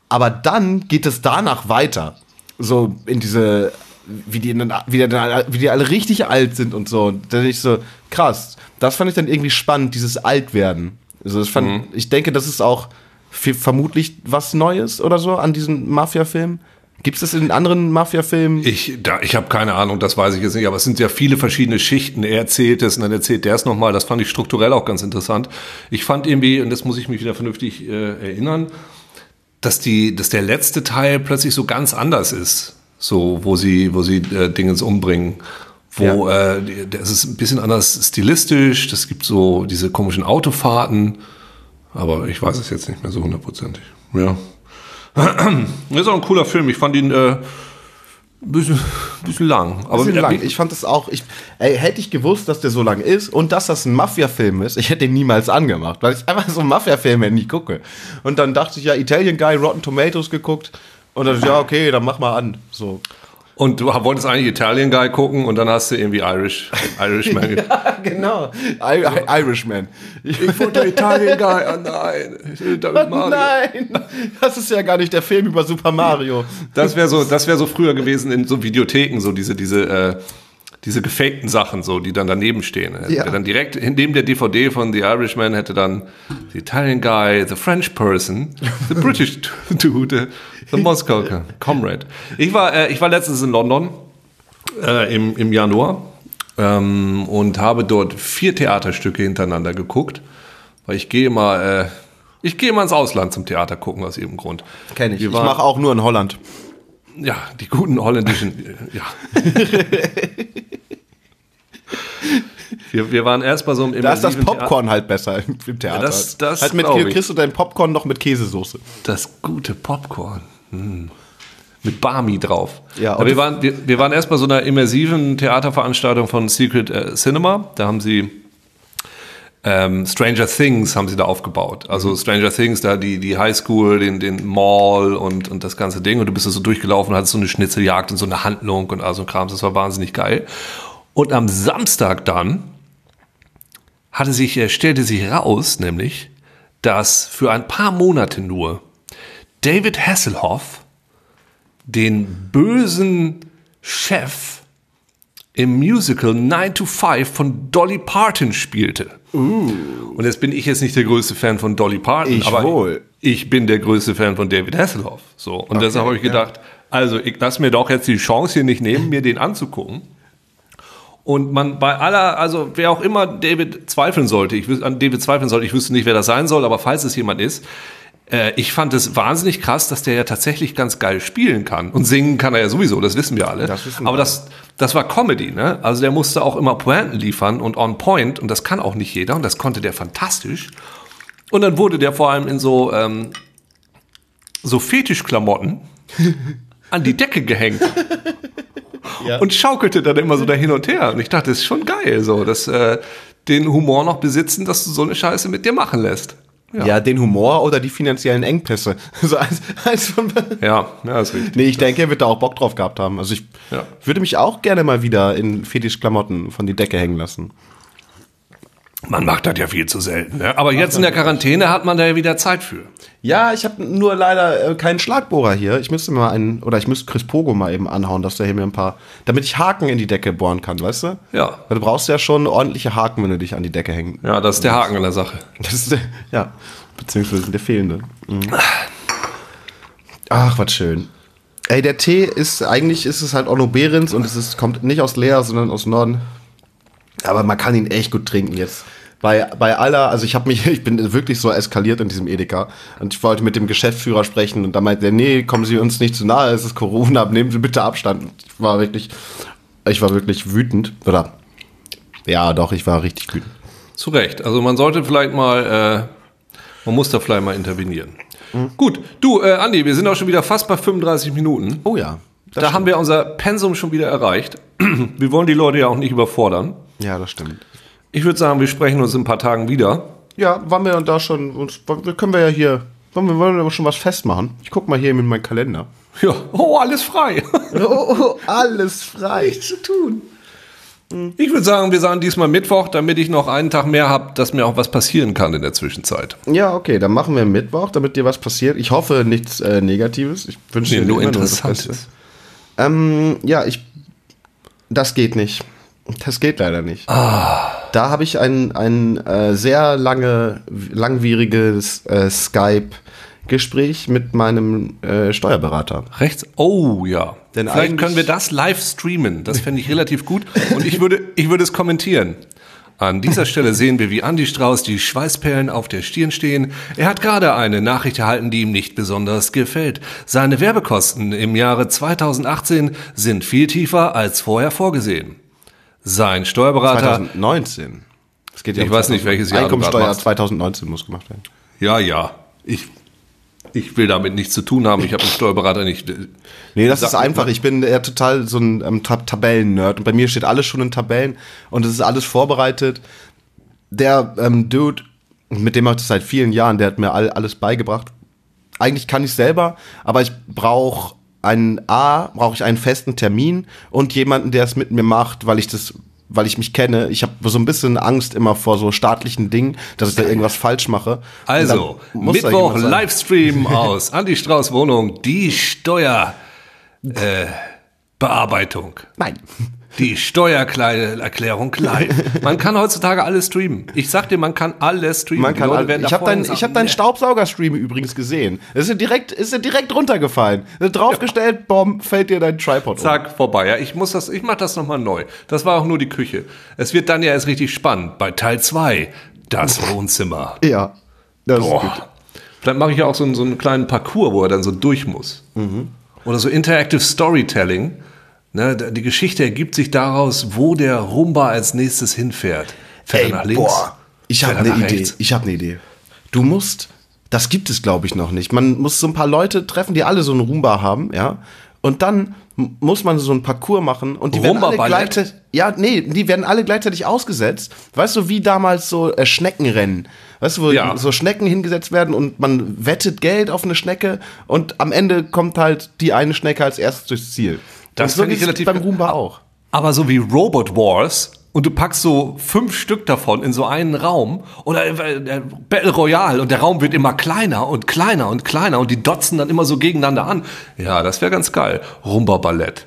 Aber dann geht es danach weiter. So in diese, wie die, dann- wie die, dann- wie die alle richtig alt sind und so. Und da dachte ich so, krass. Das fand ich dann irgendwie spannend, dieses Altwerden. Also das fand, ich denke, das ist auch f- vermutlich was Neues oder so an diesen Mafia-Filmen. Gibt es das in anderen Mafia-Filmen? Ich, da, ich habe keine Ahnung, das weiß ich jetzt nicht, aber es sind ja viele verschiedene Schichten. Er erzählt es und dann erzählt der es nochmal. Das fand ich strukturell auch ganz interessant. Ich fand irgendwie, und das muss ich mich wieder vernünftig äh, erinnern, dass, die, dass der letzte Teil plötzlich so ganz anders ist. So, wo sie, wo sie äh, Dingens umbringen. Wo äh, die- das ist ein bisschen anders stilistisch. Das gibt so diese komischen Autofahrten. Aber ich weiß es jetzt nicht mehr so hundertprozentig. Ja. [clears throat] Ist auch ein cooler Film. Ich fand ihn äh, ein bisschen, bisschen lang. Aber bisschen äh, lang. Ich fand das auch. Ich, ey, hätte ich gewusst, dass der so lang ist und dass das ein Mafia-Film ist, ich hätte ihn niemals angemacht, weil ich einfach so Mafia-Filme nicht gucke. Und dann dachte ich ja, Italian Guy, Rotten Tomatoes geguckt. Und dann, ja, okay, dann mach mal an. So. Und du wolltest eigentlich Italian Guy gucken und dann hast du irgendwie Irish, Irishman. [laughs] genau. I, I, Irishman. Ich wollte Italian Guy. Oh nein. Ich David Mario. Nein, das ist ja gar nicht der Film über Super Mario. Das wäre so, das wäre so früher gewesen in so Videotheken, so diese, diese, äh, diese gefakten Sachen, so, die dann daneben stehen. Ja. Der Dann direkt neben der DVD von The Irishman hätte dann The Italian Guy, The French Person, The British [laughs] Dude, The Moscow Comrade. Ich war, äh, ich war letztens in London äh, im, im Januar ähm, und habe dort vier Theaterstücke hintereinander geguckt, weil ich gehe mal, äh, ich gehe mal ins Ausland zum Theater gucken aus irgendeinem Grund. Kenn ich. Ich mache auch nur in Holland. Ja, die guten holländischen, äh, ja. [laughs] wir, wir waren erst bei so einem Da ist das Popcorn halt besser im, Theater. das- das halt mit, ich. kriegst du dein Popcorn noch mit Käsesoße. Theater. Das gute Popcorn. Hm. Mit Barmi drauf. Ja, Aber wir, waren, wir, wir waren erst bei so einer immersiven Theaterveranstaltung von Secret äh, Cinema. Da haben sie ähm, Stranger Things haben sie da aufgebaut. Mhm. Also Stranger Things, da die, die Highschool, den, den Mall und, und das ganze Ding. Und du bist da so durchgelaufen, hattest so eine Schnitzeljagd und so eine Handlung und all so ein Krams. Das war wahnsinnig geil. Und am Samstag dann hatte sich, äh, stellte sich raus, nämlich, dass für ein paar Monate nur David Hasselhoff den bösen Chef im Musical 9 to 5 von Dolly Parton spielte. Und jetzt bin ich jetzt nicht der größte Fan von Dolly Parton, Ich aber wohl. ich bin der größte Fan von David Hasselhoff. So. Und deshalb habe ich ja. gedacht, also ich lasse mir doch jetzt die Chance hier nicht nehmen, mir den anzugucken. Und man bei aller, also wer auch immer David zweifeln sollte, ich an David zweifeln sollte, ich wüsste nicht, wer das sein soll, aber falls es jemand ist, äh, ich fand es wahnsinnig krass, dass der ja tatsächlich ganz geil spielen kann. Und singen kann er ja sowieso, das wissen wir alle. Das wissen aber wir. das, das war Comedy, ne? Also der musste auch immer Pointen liefern und on point und das kann auch nicht jeder und das konnte der fantastisch. Und dann wurde der vor allem in so, ähm, so Fetischklamotten [laughs] an die Decke gehängt [laughs] und schaukelte dann immer so da hin und her. Und ich dachte, das ist schon geil, so, dass äh, den Humor noch besitzen, dass du so eine Scheiße mit dir machen lässt. Ja. den Humor oder die finanziellen Engpässe. [laughs] So eins, eins von Ja, ja, ist richtig. Nee, ich denke, er wird da auch Bock drauf gehabt haben. Also ich Ja. würde mich auch gerne mal wieder in Fetischklamotten von die Decke hängen lassen. Man macht das ja viel zu selten. Ne? Aber jetzt in der Quarantäne hat man da ja wieder Zeit für. Ja, ich habe nur leider äh, keinen Schlagbohrer hier. Ich müsste mal einen, oder ich müsste Chris Pogo mal eben anhauen, dass der hier mir ein paar, damit ich Haken in die Decke bohren kann, weißt du? Ja. Weil du brauchst ja schon ordentliche Haken, wenn du dich an die Decke hängen. Ja, das ist der Haken an der Sache. Das ist der, ja, beziehungsweise der fehlende. Mhm. Ach, was schön. Ey, der Tee ist, eigentlich ist es halt Onno Behrens und es ist, kommt nicht aus Leer, sondern aus Norden. Aber man kann ihn echt gut trinken jetzt. Bei, bei aller, also ich habe mich, [laughs] ich bin wirklich so eskaliert in diesem Edeka und ich wollte mit dem Geschäftsführer sprechen und da meinte er, nee, kommen Sie uns nicht zu nahe, es ist Corona, nehmen Sie bitte Abstand. Und Ich war wirklich, ich war wirklich wütend, oder? Ja, doch, ich war richtig wütend. Zu Recht. Also man sollte vielleicht mal, äh, man muss da vielleicht mal intervenieren. Gut, du, äh, Andi, wir sind auch schon wieder fast bei 35 Minuten. Oh ja. da haben wir unser Pensum schon wieder erreicht. [clears throat] wir wollen die Leute ja auch nicht überfordern. Ja, das stimmt. Ich würde sagen, wir sprechen uns in ein paar Tagen wieder. Ja, waren wir da schon, können wir ja hier, wollen wir, wollen wir schon was festmachen? Ich guck mal hier in meinen Kalender. Ja, oh, alles frei. [laughs] Oh, alles frei. zu tun. Ich würde sagen, wir sagen diesmal Mittwoch, damit ich noch einen Tag mehr habe, dass mir auch was passieren kann in der Zwischenzeit. Ja, okay, dann machen wir Mittwoch, damit dir was passiert. Ich hoffe, nichts äh, Negatives. Ich wünsche Nee, dir nur Interessantes. Ähm, ja, ich, das geht nicht. Das geht leider nicht. Da habe ich ein, ein äh, sehr lange, langwieriges äh, Skype-Gespräch mit meinem äh, Steuerberater. Rechts? Oh ja. Denn Vielleicht eigentlich- können wir das live streamen. Das fände ich relativ gut. Und ich würde, ich würde es kommentieren. An dieser Stelle sehen wir, wie Andy Strauß die Schweißperlen auf der Stirn stehen. Er hat gerade eine Nachricht erhalten, die ihm nicht besonders gefällt. Seine Werbekosten im Jahre 2018 sind viel tiefer als vorher vorgesehen. Sein Steuerberater 2019. Es geht ja Ich weiß nicht, welches Jahr Einkommensteuer machst. 2019 muss gemacht werden. Ja, ja. Ich, ich will damit nichts zu tun haben. Ich habe einen Steuerberater nicht. Nee, das ist einfach. Ich bin eher total so ein ähm, Tab Tabellen-Nerd. Und bei mir steht alles schon in Tabellen und es ist alles vorbereitet. Der ähm, Dude, mit dem habe ich das seit vielen Jahren, der hat mir all, alles beigebracht. Eigentlich kann ich selber, aber ich brauche einen A, brauche ich einen festen Termin und jemanden, der es mit mir macht, weil ich das, weil ich mich kenne. Ich habe so ein bisschen Angst immer vor so staatlichen Dingen, dass ich da irgendwas [laughs] falsch mache. Also, Mittwoch. Livestream [laughs] aus Andi Strauß Wohnung, die Steuer äh, Bearbeitung. Nein. Die Steuererklärung live. Man kann heutzutage alles streamen. Ich sag dir, man kann alles streamen. Man kann Leute all, werden ich habe deinen hab nee. Staubsaugerstream übrigens gesehen. Es ist ja direkt ist ja direkt runtergefallen. Draufgestellt, bom, fällt dir dein Tripod um. Zack, vorbei. Ja, ich muss das, ich mach das nochmal neu. Das war auch nur die Küche. Es wird dann ja erst richtig spannend. Bei Teil 2, das Wohnzimmer. Ja. Das ist gut. Boah. Vielleicht mache ich ja auch so einen, so einen kleinen Parcours, wo er dann so durch muss. Oder so Interactive Storytelling. Ne, die Geschichte ergibt sich daraus, wo der Rumba als nächstes hinfährt. Fährt Ey, er nach links? boah, ich habe eine Idee. rechts? Ich habe eine Idee. Du musst, das gibt es glaube ich noch nicht. Man muss so ein paar Leute treffen, die alle so einen Roomba haben, ja. Und dann muss man so einen Parcours machen und die werden alle gleichzeitig, ja, nee, die werden alle gleichzeitig ausgesetzt. Weißt du, wie damals so äh, Schneckenrennen. Weißt du, wo Ja. so Schnecken hingesetzt werden und man wettet Geld auf eine Schnecke und am Ende kommt halt die eine Schnecke als erstes durchs Ziel. Das und so find ich relativ- beim Roomba auch. Aber so wie Robot Wars und du packst so fünf Stück davon in so einen Raum oder äh, Battle Royale und der Raum wird immer kleiner und kleiner und kleiner und die dotzen dann immer so gegeneinander an. Ja, das wäre ganz geil. Rumba Ballett.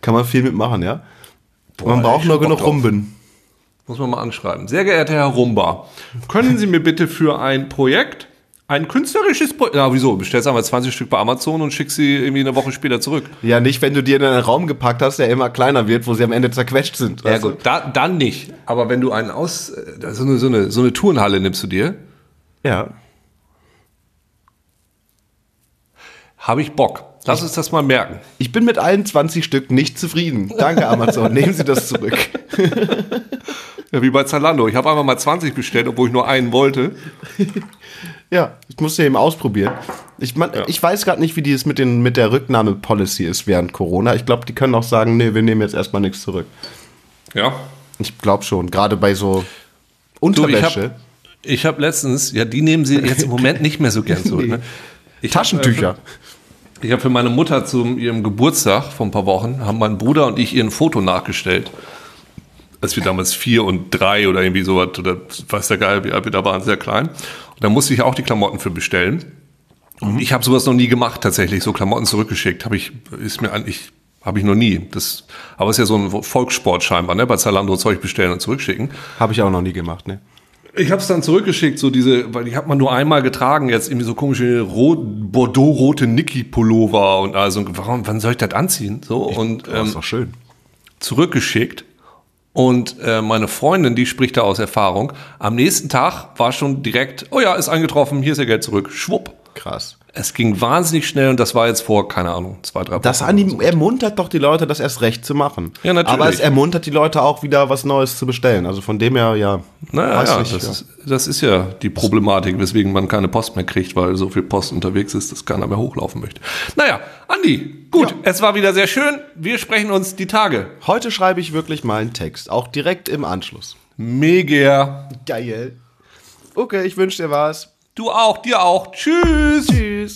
Kann man viel mitmachen, ja. man ey, braucht nur genug. Rumben. Muss man mal anschreiben. Sehr geehrter Herr Rumba, können Sie mir bitte für ein Projekt, ein künstlerisches Projekt, na wieso, bestellst einfach 20 Stück bei Amazon und schickst sie irgendwie eine Woche später zurück. Ja, nicht, wenn du dir in einen Raum gepackt hast, der immer kleiner wird, wo sie am Ende zerquetscht sind. Ja gut, da, dann nicht. Aber wenn du einen aus, äh, so eine, so eine, so eine Turnhalle nimmst du dir, Ja. habe ich Bock. Lass uns das mal merken. Ich bin mit allen 20 Stück nicht zufrieden. Danke, Amazon. [laughs] Nehmen Sie das zurück. Ja, wie bei Zalando. Ich habe einfach mal 20 bestellt, obwohl ich nur einen wollte. Ja, ich musste eben ausprobieren. Ich, man, ich weiß gerade nicht, wie die es mit, den, mit der Rücknahme-Policy ist während Corona. Ich glaube, die können auch sagen, nee, wir nehmen jetzt erstmal nichts zurück. Ja. Ich glaube schon, gerade bei so Du, ich Unterwäsche. habe hab letztens, ja, die nehmen sie jetzt im Moment nicht mehr so gern zurück. [laughs] Ne? Ich hab, Taschentücher. äh, [laughs] Ich habe für meine Mutter zu ihrem Geburtstag vor ein paar Wochen, haben mein Bruder und ich ihr ein Foto nachgestellt. Als wir damals vier und drei oder irgendwie sowas, oder weiß der Geil, wie alt wir da waren, sehr klein. Und da musste ich auch die Klamotten für bestellen. Und ich habe sowas noch nie gemacht, tatsächlich, so Klamotten zurückgeschickt. Habe ich, ist mir eigentlich, habe ich noch nie. Das, aber ist ja so ein Volkssport scheinbar, ne? Bei Zalando Zeug bestellen und zurückschicken. Habe ich auch noch nie gemacht, ne? Ich habe es dann zurückgeschickt, so diese, weil die hat man nur einmal getragen, jetzt irgendwie so komische rot, Bordeaux-rote Niki-Pullover und also, warum, wann soll ich das anziehen? So, und Das ähm, ist doch schön. zurückgeschickt. Und äh, meine Freundin, die spricht da aus Erfahrung, am nächsten Tag war schon direkt, oh ja, ist eingetroffen, hier ist ihr Geld zurück, schwupp. Krass. Es ging wahnsinnig schnell und das war jetzt vor, keine Ahnung, zwei, drei Das Wochen anim ermuntert doch die Leute, das erst recht zu machen. Ja, natürlich. Aber es ermuntert die Leute auch wieder was Neues zu bestellen. Also von dem her, ja. Naja, ja, nicht, das, ja. Ist, das ist ja die Problematik, weswegen man keine Post mehr kriegt, weil so viel Post unterwegs ist, dass keiner mehr hochlaufen möchte. Naja, Andi, gut, Ja. es war wieder sehr schön. Wir sprechen uns die Tage. Heute schreibe ich wirklich mal einen Text, auch direkt im Anschluss. Mega. Geil. Okay, ich wünsche dir was. Du auch, dir auch. Tschüss. Tschüss.